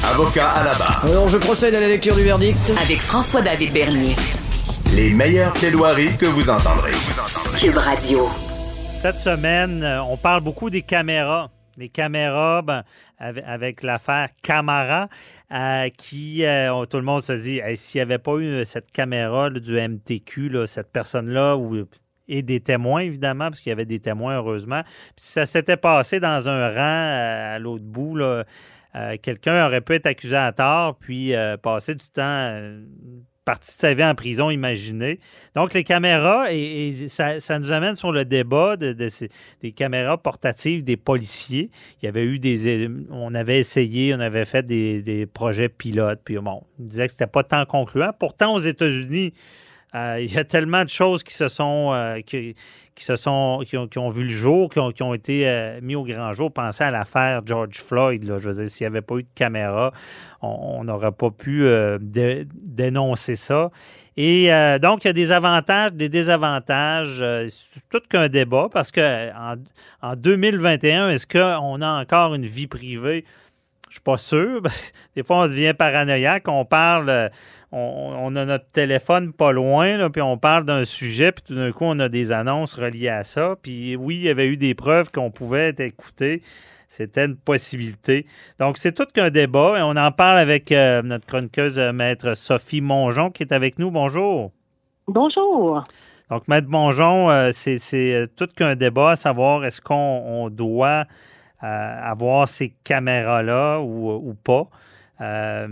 Avocat à la barre. Alors, je procède à la lecture du verdict. Avec François-David Bernier. Les meilleures plaidoiries que vous entendrez. Cube Radio. Cette semaine, euh, on parle beaucoup des caméras. Les caméras, ben, avec, avec l'affaire Camara, euh, qui, euh, tout le monde se dit, hey, s'il n'y avait pas eu cette caméra là, du MTQ, là, cette personne-là, ou et des témoins, évidemment, parce qu'il y avait des témoins, heureusement. Puis ça s'était passé dans un rang à l'autre bout, là, euh, quelqu'un aurait pu être accusé à tort, puis euh, passer du temps, euh, partie de sa vie en prison, imaginez. Donc, les caméras, et, ça, nous amène sur le débat des caméras portatives des policiers. Il y eu des... On avait essayé, on avait fait des, des projets pilotes, puis bon, on disait que c'était pas tant concluant. Pourtant, aux États-Unis, euh, il y a tellement de choses qui se sont, euh, qui, se sont, qui ont, vu le jour, qui ont, été euh, mis au grand jour. Pensez à l'affaire George Floyd. Là. Je veux dire, s'il n'y avait pas eu de caméra, on n'aurait pas pu euh, dé- dénoncer ça. Et donc, il y a des avantages, des désavantages. c'est tout qu'un débat parce que en 2021, est-ce qu'on a encore une vie privée? Je suis pas sûr. Des fois, on devient paranoïaque. On parle, euh, on, on a notre téléphone pas loin, là, puis on parle d'un sujet, puis tout d'un coup, on a des annonces reliées à ça. Puis oui, il y avait eu des preuves qu'on pouvait être écouté. C'était une possibilité. Donc, c'est tout qu'un débat. Et on en parle avec euh, notre chroniqueuse, euh, maître Sophie Mongeon, qui est avec nous. Bonjour. Bonjour. Donc, Maître Mongeon, euh, c'est tout qu'un débat à savoir est-ce qu'on on doit avoir ces caméras-là ou, pas. Euh,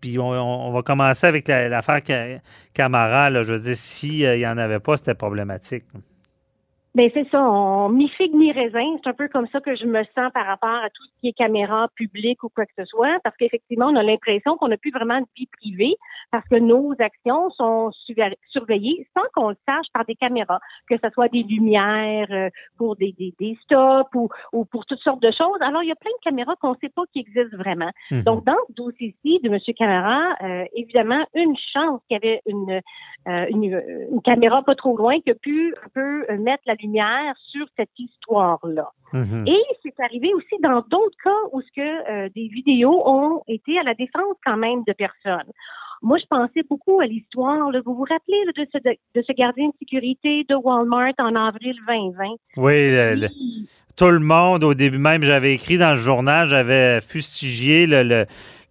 puis on, va commencer avec la- l'affaire Ca- Camara. là. Je veux dire, s'il n'y en avait pas, c'était problématique. Ben c'est ça, on mi figue mi raisin, c'est un peu comme ça que je me sens par rapport à tout ce qui est caméra publique ou quoi que ce soit, parce qu'effectivement, on a l'impression qu'on n'a plus vraiment de vie privée, parce que nos actions sont surveillées sans qu'on le sache par des caméras, que ce soit des lumières euh, pour des, des, des stops ou, ou pour toutes sortes de choses. Alors, il y a plein de caméras qu'on ne sait pas qui existent vraiment. Mhm. Donc, dans ce dossier-ci de M. Camara, euh, évidemment, une chance qu'il y avait une, euh, une, une caméra pas trop loin qui a pu un peu euh, mettre la lumière sur cette histoire-là. Mhm. Et c'est arrivé aussi dans d'autres cas où ce que euh, des vidéos ont été à la défense quand même de personnes. Moi, je pensais beaucoup à l'histoire. Vous vous rappelez là, de, ce, de ce gardien de sécurité de Walmart en avril 2020? Oui, le- le- Oui. tout le monde, au début même, j'avais écrit dans le journal, j'avais fustigé le,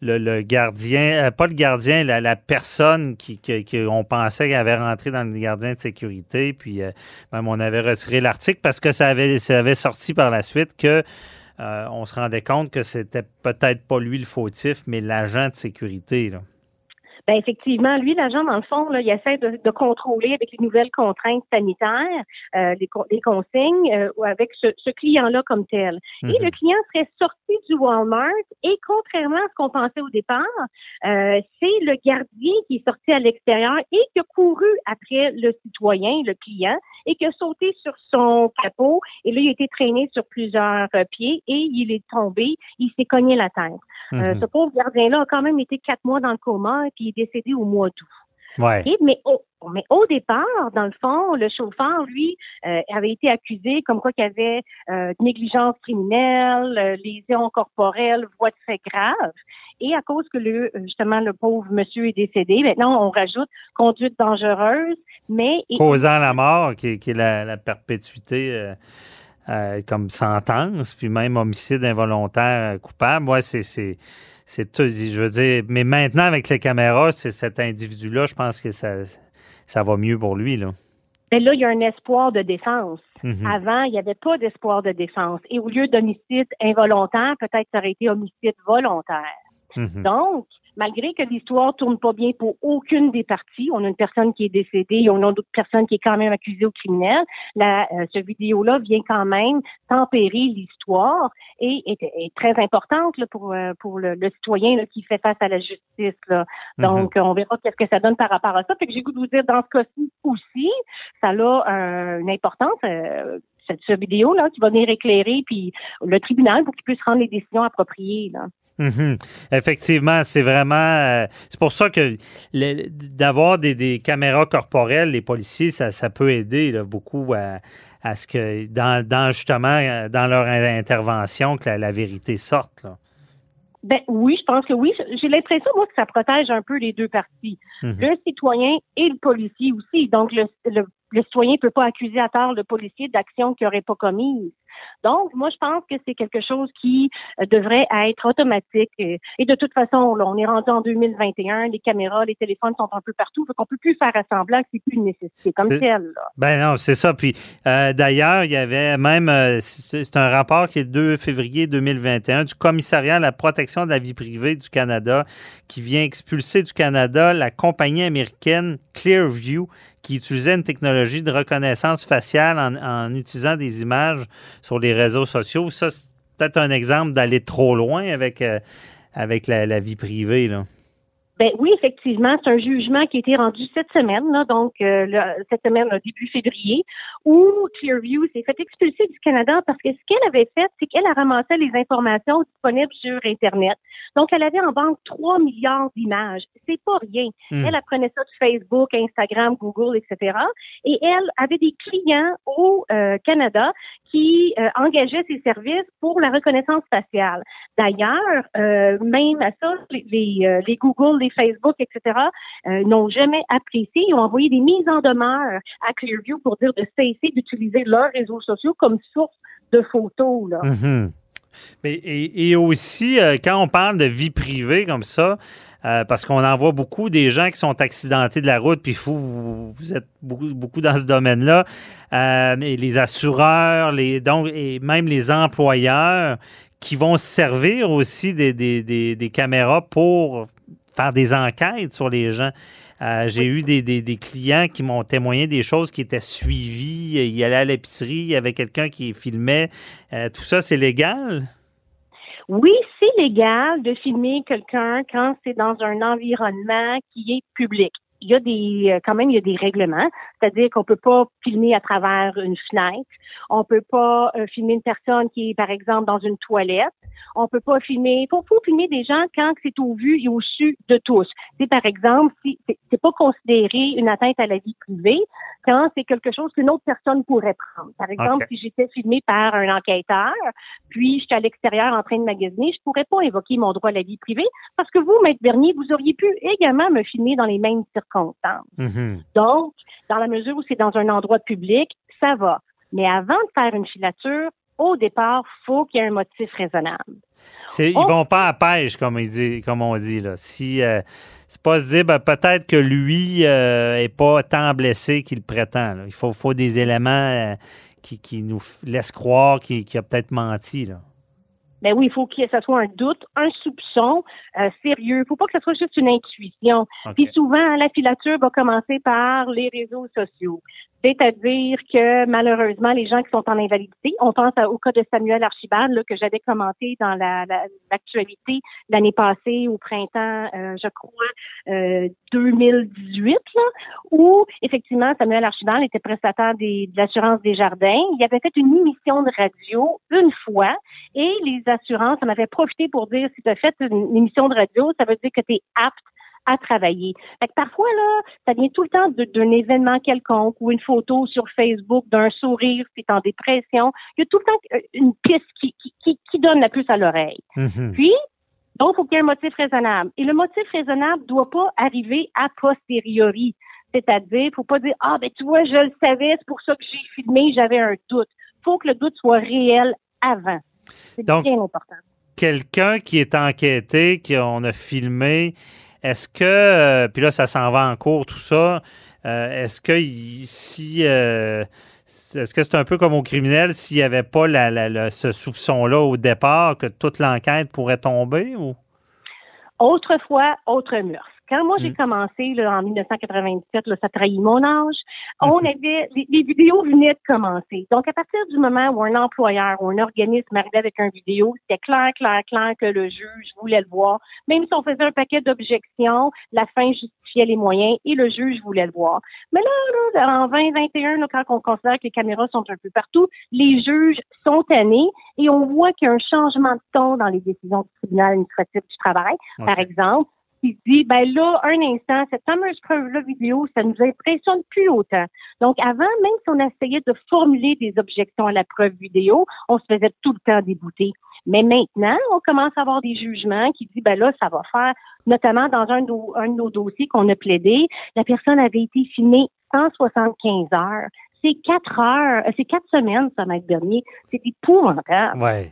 le, gardien, euh, pas le gardien, la, personne qui, pensait qu'elle avait rentré dans le gardien de sécurité. Puis euh, même on avait retiré l'article parce que ça avait, sorti par la suite que euh, on se rendait compte que c'était peut-être pas lui le fautif, mais l'agent de sécurité. Ben effectivement, lui, l'agent, dans le fond, là, il essaie de, de contrôler avec les nouvelles contraintes sanitaires, euh, les, les consignes, euh, ou avec ce, ce client-là comme tel. Et Mhm. le client serait sorti du Walmart et contrairement à ce qu'on pensait au départ, euh, c'est le gardien qui est sorti à l'extérieur et qui a couru après le citoyen, le client, et qui a sauté sur son capot. Et là, il a été traîné sur plusieurs euh, pieds et il est tombé. Il s'est cogné la tête. Euh, Mhm. ce pauvre gardien-là a quand même été quatre mois dans le coma et puis est décédé au mois d'août. Ouais. Mais, au, mais au départ, dans le fond, le chauffeur, lui, euh, avait été accusé comme quoi qu'il y avait euh, négligence criminelle, euh, lésions corporelles, voies de fait grave. Et à cause que le justement le pauvre monsieur est décédé, maintenant on rajoute conduite dangereuse, mais Causant la mort, qui, qui est la, la perpétuité euh, euh, comme sentence, puis même homicide involontaire euh, coupable. Ouais, c'est, c'est, tout. Je veux dire, mais maintenant, avec les caméras, c'est cet individu-là, je pense que ça, ça va mieux pour lui. Là. ben là, il y a un espoir de défense. Mhm. Avant, il n'y avait pas d'espoir de défense. Et au lieu d'homicide involontaire, peut-être ça aurait été homicide volontaire. Mhm. Donc, malgré que l'histoire tourne pas bien pour aucune des parties, on a une personne qui est décédée et on a d'autres personnes qui est quand même accusée au criminel, la, euh, ce vidéo-là vient quand même tempérer l'histoire et est, est très importante là, pour, euh, pour le, le citoyen là, qui fait face à la justice. Là. Donc, euh, on verra qu'est-ce que ça donne par rapport à ça. Fait que j'ai goût de vous dire, dans ce cas-ci aussi, ça a euh, une importance. euh, cette, cette vidéo-là qui va venir éclairer puis le tribunal pour qu'il puisse rendre les décisions appropriées. Là. Mhm. Effectivement, c'est vraiment. euh, c'est pour ça que d'avoir des, des caméras corporelles, les policiers, ça, ça peut aider là, beaucoup à, à ce que, dans, dans justement, euh, dans leur in- intervention, que la, la vérité sorte. Là. Ben oui, je pense que oui. J'ai l'impression, moi, que ça protège un peu les deux parties. Mhm. Le citoyen et le policier aussi. Donc, le, le, le citoyen ne peut pas accuser à tort le policier d'actions qu'il n'aurait pas commises. Donc, moi, je pense que c'est quelque chose qui euh, devrait être automatique. Et, de toute façon, là, on est rendu en 2021, les caméras, les téléphones sont un peu partout, donc on peut plus faire semblant que c'est plus une nécessité comme telle. là. Ben non, c'est ça. Puis euh, d'ailleurs, il y avait même, euh, c'est c'est un rapport qui est le 2 février 2021 du commissariat à la protection de la vie privée du Canada qui vient expulser du Canada la compagnie américaine Clearview qui utilisait une technologie de reconnaissance faciale en, en utilisant des images sur les réseaux sociaux. Ça, c'est peut-être un exemple d'aller trop loin avec, euh, avec la, vie privée. Là. Ben oui, effectivement, c'est un jugement qui a été rendu cette semaine, donc euh, cette semaine, début février, où Clearview s'est fait expulser du Canada parce que ce qu'elle avait fait, c'est qu'elle a ramassé les informations disponibles sur Internet. Donc, elle avait en banque 3 milliards d'images. C'est pas rien. Hmm. Elle apprenait ça de Facebook, Instagram, Google, etc. Et elle avait des clients au euh, Canada qui euh, engageaient ses services pour la reconnaissance faciale. D'ailleurs, euh, même à ça, les, les, les Google, les Facebook, etc., n'ont jamais apprécié. Ils ont envoyé des mises en demeure à Clearview pour dire de cesser d'utiliser leurs réseaux sociaux comme source de photos. Là. Mhm. Et, aussi, euh, quand on parle de vie privée comme ça, euh, parce qu'on en voit beaucoup des gens qui sont accidentés de la route, puis vous, vous, êtes beaucoup, dans ce domaine-là, euh, et les assureurs, les, donc, et même les employeurs qui vont se servir aussi des, des, des caméras pour faire des enquêtes sur les gens. Euh, J'ai eu des, clients qui m'ont témoigné des choses qui étaient suivies. Il allait à l'épicerie, il y avait quelqu'un qui filmait. Euh, tout ça, c'est légal? Oui, c'est légal de filmer quelqu'un quand c'est dans un environnement qui est public. Il y a des, euh, quand même, il y a des règlements, c'est-à-dire qu'on peut pas filmer à travers une fenêtre, on peut pas euh, filmer une personne qui est, par exemple, dans une toilette, on peut pas filmer, faut, faut filmer des gens quand c'est au vu et au su de tous. C'est par exemple, si c'est c'est pas considéré une atteinte à la vie privée quand c'est quelque chose qu'une autre personne pourrait prendre. Par exemple, si j'étais filmé par un enquêteur, puis j'étais à l'extérieur en train de magasiner, je pourrais pas invoquer mon droit à la vie privée parce que vous, Maître Bernier, vous auriez pu également me filmer dans les mêmes circonstances. Mhm. Donc, dans la mesure où c'est dans un endroit public, ça va. Mais avant de faire une filature, au départ, faut qu'il y ait un motif raisonnable. Ils Oh! vont pas à pêche, comme, il dit, comme on dit. Là. Si, euh, c'est pas se dire, ben, peut-être que lui euh, est pas tant blessé qu'il prétend. là. Il faut, faut des éléments euh, qui, qui nous laissent croire qu'il qu'il a peut-être menti. Là. Ben oui, il faut que ce soit un doute, un soupçon euh, sérieux. Il faut pas que ce soit juste une intuition. OK. Puis souvent, la filature va commencer par les réseaux sociaux. C'est-à-dire que malheureusement, les gens qui sont en invalidité, on pense au cas de Samuel Archibald là, que j'avais commenté dans la- la- l'actualité l'année passée au printemps, euh, je crois, euh, 2018, là, où effectivement Samuel Archibald était prestataire des- de l'assurance des jardins. Il avait fait une émission de radio une fois et les assurances en avaient profité pour dire si tu as fait une, émission de radio, ça veut dire que tu es apte à travailler. Fait que parfois, là, ça vient tout le temps d'un événement quelconque ou une photo sur Facebook d'un sourire, si t'es en dépression. Il y a tout le temps euh, une piste qui, qui, qui, qui donne la puce à l'oreille. Mhm. Puis, donc, il faut qu'il y ait un motif raisonnable. Et le motif raisonnable ne doit pas arriver a posteriori. C'est-à-dire, faut pas dire, ah, ben, tu vois, je le savais, c'est pour ça que j'ai filmé, j'avais un doute. faut que le doute soit réel avant. C'est Donc- bien important. Quelqu'un qui est enquêté, qu'on a filmé, est-ce que, euh, puis là, ça s'en va en cours, tout ça, euh, est-ce que si. euh, est-ce que c'est un peu comme au criminel s'il n'y avait pas la- la- la- ce soupçon-là au départ que toute l'enquête pourrait tomber ou? Autrefois, autre mœurs. Quand moi j'ai Mm. commencé là, en 1997, là, ça trahit mon âge, on avait les, les vidéos venaient de commencer. Donc à partir du moment où un employeur ou un organisme arrivait avec un vidéo, c'était clair, clair, clair que le juge voulait le voir. Même si on faisait un paquet d'objections, la fin justifiait les moyens et le juge voulait le voir. Mais là, là en 2021, là, quand on considère que les caméras sont un peu partout, les juges sont tannés et on voit qu'il y a un changement de ton dans les décisions du tribunal administratif du travail. Par exemple, dit, ben là, un instant, cette fameuse preuve-là vidéo, ça nous impressionne plus autant. Donc, avant, même si on essayait de formuler des objections à la preuve vidéo, on se faisait tout le temps débouter. Mais maintenant, on commence à avoir des jugements qui disent, ben là, ça va faire, notamment dans un de, un nos dossiers qu'on a plaidé, la personne avait été filmée 175 heures. C'est quatre heures, c'est quatre semaines, ça, Maître Bernier. C'est épouvantable. Ouais.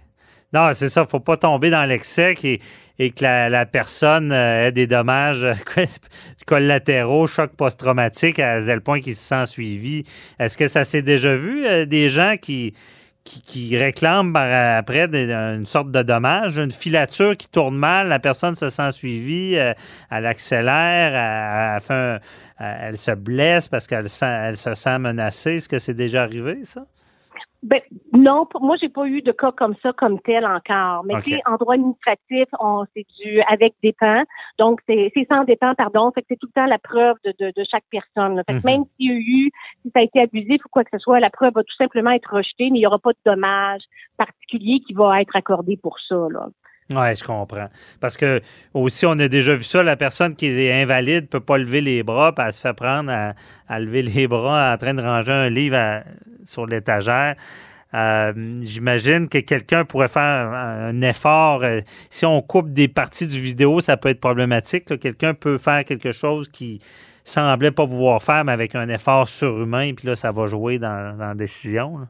Non, c'est ça. faut pas tomber dans l'excès et, que la, personne euh, ait des dommages euh, collatéraux, choc post-traumatique à tel point qu'il se sent suivi. Est-ce que ça s'est déjà vu, des gens qui qui, réclame après une sorte de dommage, une filature qui tourne mal, la personne se sent suivie, euh, elle accélère, elle, se blesse parce qu'elle elle se sent menacée. Est-ce que c'est déjà arrivé, ça? Ben, non, moi, j'ai pas eu de cas comme ça, comme tel encore. Mais okay. en droit administratif, on c'est du avec dépend. Donc, c'est sans dépend, pardon. Fait que c'est tout le temps la preuve de, de, de chaque personne. Fait que mhm. même s'il y a eu, si ça a été abusif ou quoi que ce soit, la preuve va tout simplement être rejetée, mais il n'y aura pas de dommage particulier qui va être accordé pour ça. Là. Oui, je comprends. Parce que aussi, on a déjà vu ça, la personne qui est invalide ne peut pas lever les bras, puis elle se fait prendre à, lever les bras en train de ranger un livre sur l'étagère. Euh, j'imagine que quelqu'un pourrait faire un effort. Euh, si on coupe des parties du vidéo, ça peut être problématique. Quelqu'un peut faire quelque chose qui semblait pas pouvoir faire, mais avec un effort surhumain, puis là, ça va jouer dans, dans la décision.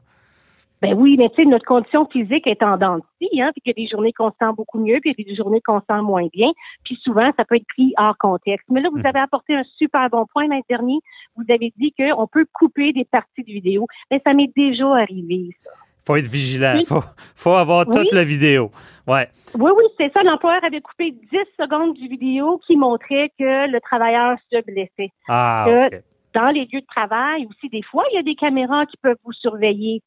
Ben oui, mais tu sais, notre condition physique est en dents hein, puis qu'il y a des journées qu'on se sent beaucoup mieux, puis il y a des journées qu'on se sent moins bien, puis souvent, ça peut être pris hors contexte. Mais là, vous mm. avez apporté un super bon point l'année dernier. Vous avez dit qu'on peut couper des parties de vidéo. Mais ça m'est déjà arrivé, ça faut être vigilant. Faut, faut avoir toute la vidéo. Ouais. Oui, oui, c'est ça. L'employeur avait coupé 10 secondes du vidéo qui montrait que le travailleur se blessait. Ah, dans les lieux de travail aussi, des fois, il y a des caméras qui peuvent vous surveiller.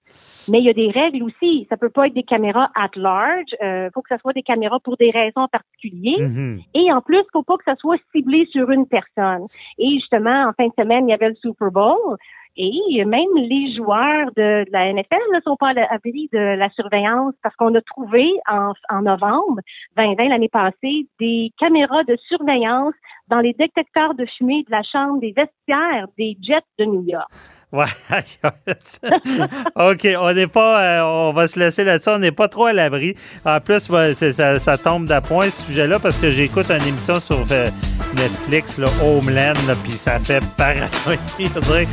Mais il y a des règles aussi. Ça peut pas être des caméras at large. Il euh, faut que ce soit des caméras pour des raisons particulières. Mm-hmm. Et en plus, il faut pas que ça soit ciblé sur une personne. Et justement, en fin de semaine, il y avait le Super Bowl. Et même les joueurs de, la NFL ne sont pas à l'abri de la surveillance parce qu'on a trouvé en, en novembre 2020 l'année passée des caméras de surveillance dans les détecteurs de fumée de la chambre des vestiaires des Jets de New York. Ouais. OK, on n'est pas, euh, on va se laisser là-dessus, on n'est pas trop à l'abri. En plus, ça, ça, tombe d'appoint ce sujet-là parce que j'écoute une émission sur euh, Netflix, là, Homeland, puis ça fait paranoïa. on dirait,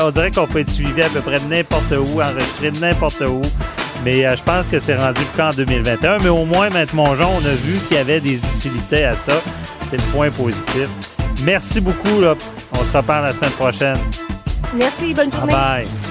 on dirait qu'on peut être suivi à peu près de n'importe où, enregistré de n'importe où. Mais euh, je pense que c'est rendu qu'en 2021. Mais au moins, Maître Mongeon, on a vu qu'il y avait des utilités à ça. C'est le point positif. Merci beaucoup. Là. On se reparle la semaine prochaine. Merci, bonne journée. Bye.